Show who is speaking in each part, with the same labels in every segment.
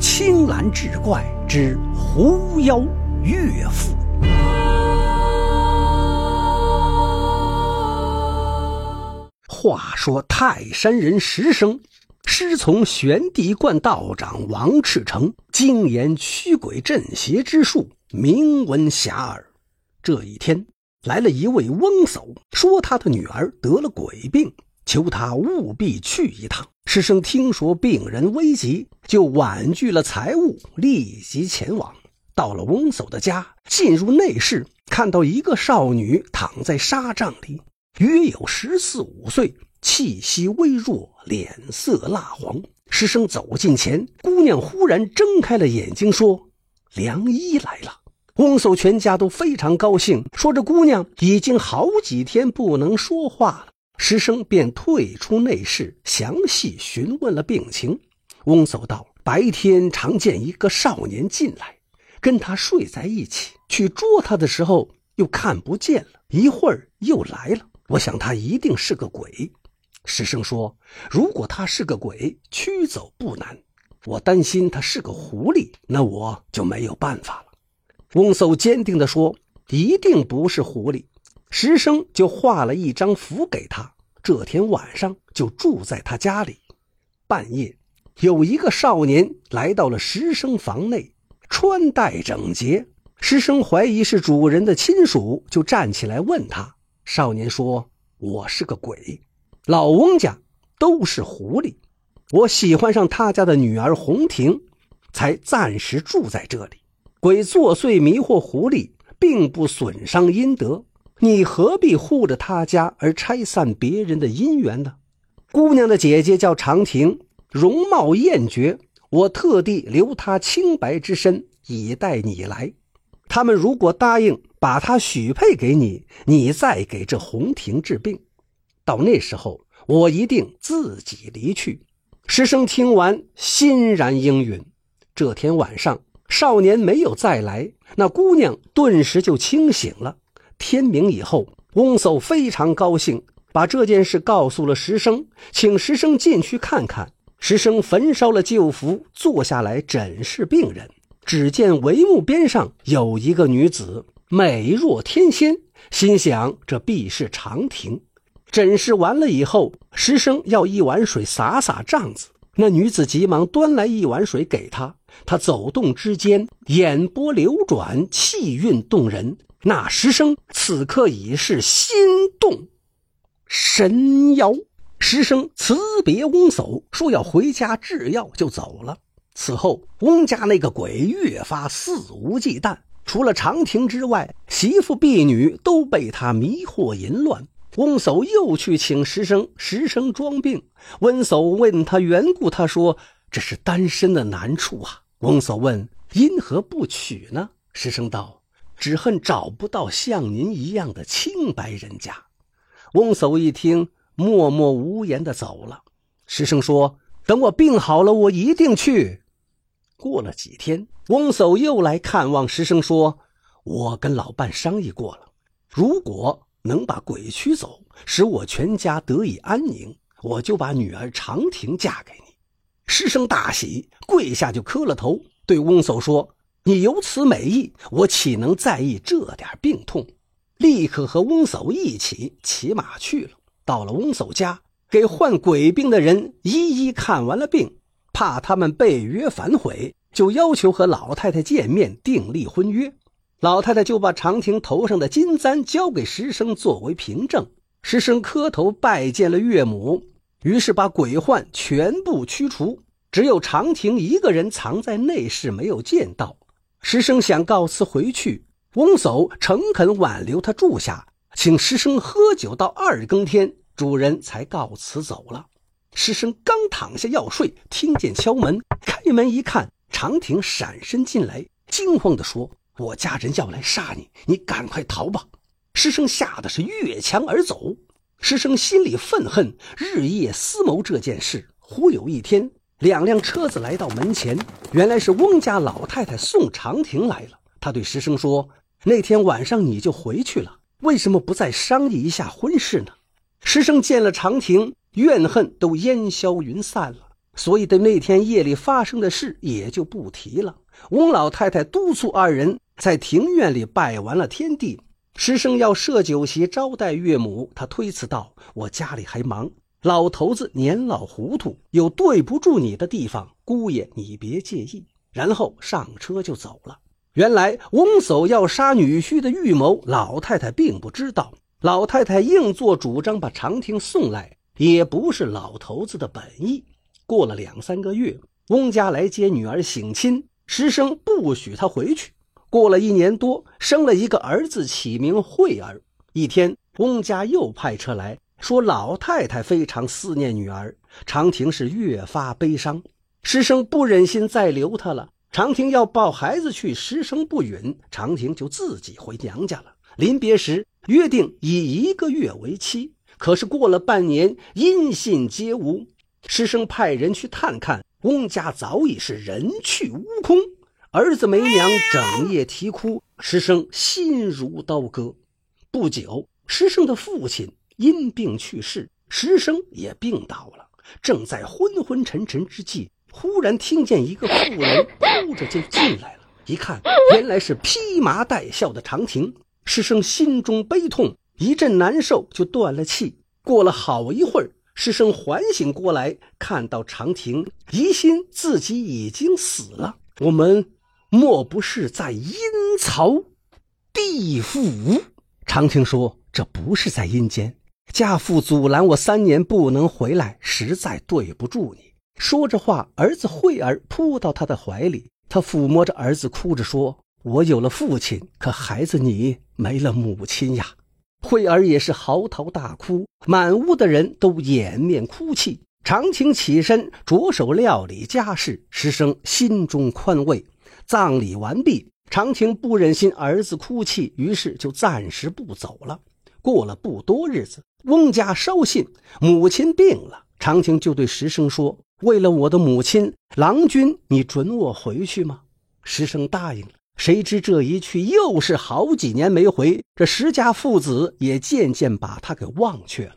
Speaker 1: 青蓝志怪之狐妖岳父。话说泰山人石生师从玄帝观道长王赤诚精研驱鬼镇邪之术，名闻遐迩。这一天，来了一位翁叟，说他的女儿得了鬼病。求他务必去一趟。师生听说病人危急，就婉拒了财物，立即前往。到了翁叟的家，进入内室，看到一个少女躺在纱帐里，约有十四五岁，气息微弱，脸色蜡黄。师生走近前，姑娘忽然睁开了眼睛，说：“良医来了。”翁叟全家都非常高兴，说这姑娘已经好几天不能说话了。师生便退出内室，详细询问了病情。翁叟道：“白天常见一个少年进来，跟他睡在一起，去捉他的时候又看不见了，一会儿又来了。我想他一定是个鬼。”师生说：“如果他是个鬼，驱走不难；我担心他是个狐狸，那我就没有办法了。”翁叟坚定地说：“一定不是狐狸。”石生就画了一张符给他，这天晚上就住在他家里。半夜，有一个少年来到了石生房内，穿戴整洁。石生怀疑是主人的亲属，就站起来问他。少年说：“我是个鬼，老翁家都是狐狸，我喜欢上他家的女儿红婷，才暂时住在这里。鬼作祟迷惑狐狸，并不损伤阴德。”你何必护着他家而拆散别人的姻缘呢？姑娘的姐姐叫长亭，容貌艳绝，我特地留她清白之身，以待你来。他们如果答应把她许配给你，你再给这红亭治病。到那时候，我一定自己离去。师生听完，欣然应允。这天晚上，少年没有再来，那姑娘顿时就清醒了。天明以后，翁叟非常高兴，把这件事告诉了石生，请石生进去看看。石生焚烧了旧符，坐下来诊视病人。只见帷幕边上有一个女子，美若天仙，心想这必是长亭。诊视完了以后，石生要一碗水洒洒帐子，那女子急忙端来一碗水给他。他走动之间，眼波流转，气韵动人。那石生此刻已是心动神摇。石生辞别翁叟，说要回家制药，就走了。此后，翁家那个鬼越发肆无忌惮，除了长亭之外，媳妇婢女都被他迷惑淫乱。翁叟又去请石生，石生装病。温叟问他缘故，他说这是单身的难处啊。翁叟问因何不娶呢？石生道。只恨找不到像您一样的清白人家。翁叟一听，默默无言的走了。师生说：“等我病好了，我一定去。”过了几天，翁叟又来看望师生，说：“我跟老伴商议过了，如果能把鬼驱走，使我全家得以安宁，我就把女儿长亭嫁给你。”师生大喜，跪下就磕了头，对翁叟说。你有此美意，我岂能在意这点病痛？立刻和翁叟一起骑马去了。到了翁叟家，给患鬼病的人一一看完了病，怕他们被约反悔，就要求和老太太见面订立婚约。老太太就把长亭头上的金簪交给石生作为凭证。石生磕头拜见了岳母，于是把鬼患全部驱除，只有长亭一个人藏在内室，没有见到。师生想告辞回去，翁叟诚恳挽留他住下，请师生喝酒到二更天，主人才告辞走了。师生刚躺下要睡，听见敲门，开门一看，长亭闪身进来，惊慌地说：“我家人要来杀你，你赶快逃吧！”师生吓得是越墙而走。师生心里愤恨，日夜思谋这件事。忽有一天。两辆车子来到门前，原来是翁家老太太送长亭来了。她对石生说：“那天晚上你就回去了，为什么不再商议一下婚事呢？”石生见了长亭，怨恨都烟消云散了。所以对那天夜里发生的事也就不提了。翁老太太督促二人在庭院里拜完了天地，石生要设酒席招待岳母，他推辞道：“我家里还忙，老头子年老糊涂，有对不住你的地方，姑爷你别介意。”然后上车就走了。原来翁叟要杀女婿的预谋，老太太并不知道。老太太硬做主张把长亭送来，也不是老头子的本意。过了两三个月，翁家来接女儿省亲，师生不许他回去。过了一年多，生了一个儿子，起名惠儿。一天，翁家又派车来说，老太太非常思念女儿，长亭是越发悲伤。师生不忍心再留她了，长亭要抱孩子去，师生不允，长亭就自己回娘家了。临别时约定以一个月为期，可是过了半年，音信皆无。师生派人去探看，翁家早已是人去屋空，儿子没娘整夜啼哭，师生心如刀割。不久，师生的父亲因病去世，师生也病倒了。正在昏昏沉沉之际，忽然听见一个妇人哭着就进来了，一看，原来是披麻戴孝的长亭。师生心中悲痛，一阵难受，就断了气。过了好一会儿。师生缓醒过来，看到长亭，疑心自己已经死了。我们莫不是在阴曹地府？长亭说：“这不是在阴间，家父阻拦我三年不能回来，实在对不住你。”说着话，儿子惠儿扑到他的怀里，他抚摸着儿子，哭着说：“我有了父亲，可孩子你没了母亲呀。”惠儿也是嚎啕大哭，满屋的人都掩面哭泣。长青起身，着手料理家事。师生心中宽慰。葬礼完毕，长青不忍心儿子哭泣，于是就暂时不走了。过了不多日子，翁家捎信，母亲病了。长亭就对石生说：“为了我的母亲，郎君，你准我回去吗？”石生答应了。谁知这一去又是好几年没回，这石家父子也渐渐把他给忘却了。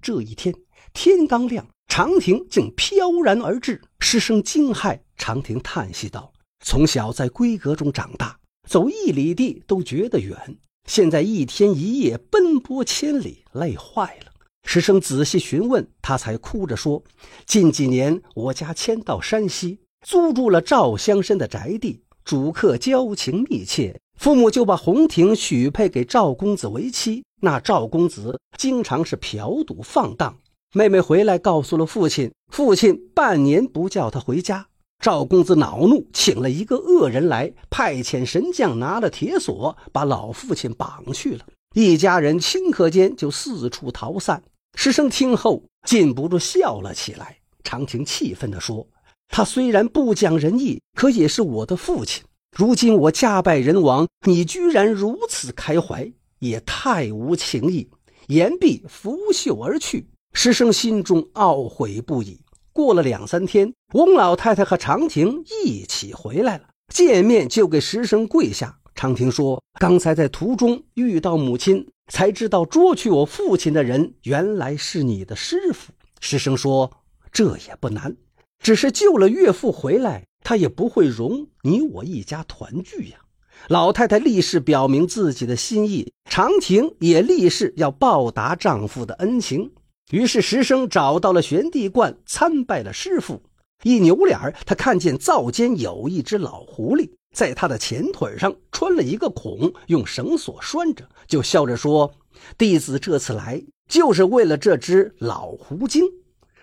Speaker 1: 这一天天刚亮，长亭竟飘然而至，师生惊骇。长亭叹息道：“从小在闺阁中长大，走一里地都觉得远，现在一天一夜奔波千里，累坏了。”师生仔细询问，他才哭着说：“近几年我家迁到山西，租住了赵乡绅的宅地。”主客交情密切，父母就把红婷许配给赵公子为妻。那赵公子经常是嫖赌放荡。妹妹回来告诉了父亲，父亲半年不叫她回家。赵公子恼怒，请了一个恶人来，派遣神将拿了铁锁，把老父亲绑去了。一家人顷刻间就四处逃散。师生听后禁不住笑了起来。长亭气愤地说。他虽然不讲仁义，可也是我的父亲。如今我家败人亡，你居然如此开怀，也太无情义。言毕，拂袖而去。师生心中懊悔不已。过了两三天，翁老太太和长亭一起回来了，见面就给石生跪下。长亭说：“刚才在途中遇到母亲，才知道捉去我父亲的人原来是你的师傅。”石生说：“这也不难。”只是救了岳父回来，他也不会容你我一家团聚呀。老太太立誓表明自己的心意，长亭也立誓要报答丈夫的恩情。于是石生找到了玄帝观，参拜了师傅。一扭脸他看见灶间有一只老狐狸，在他的前腿上穿了一个孔，用绳索拴着，就笑着说：“弟子这次来，就是为了这只老狐精。”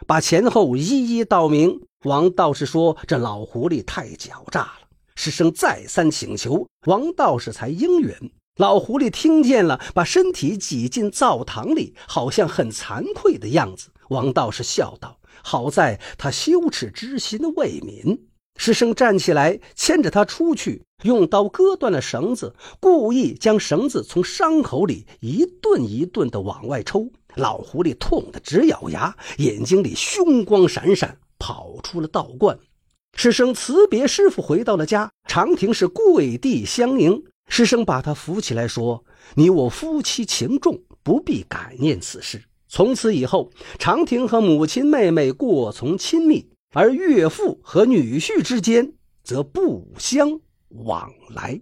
Speaker 1: 把前后一一道明。王道士说：“这老狐狸太狡诈了。”师生再三请求，王道士才应允。老狐狸听见了，把身体挤进灶堂里，好像很惭愧的样子。王道士笑道：“好在他羞耻之心未泯。”师生站起来，牵着他出去，用刀割断了绳子，故意将绳子从伤口里一顿一顿地往外抽。老狐狸痛得直咬牙，眼睛里凶光闪闪，跑出了道观。师生辞别师傅，回到了家。长亭是跪地相迎，师生把他扶起来，说：“你我夫妻情重，不必感念此事。从此以后，长亭和母亲妹妹过从亲密。而岳父和女婿之间则不相往来。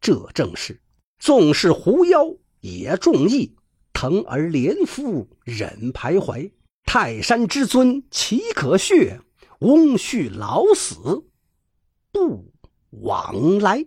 Speaker 1: 这正是纵是狐妖也重义，疼而怜夫忍徘徊。泰山之尊岂可血？翁婿老死不往来。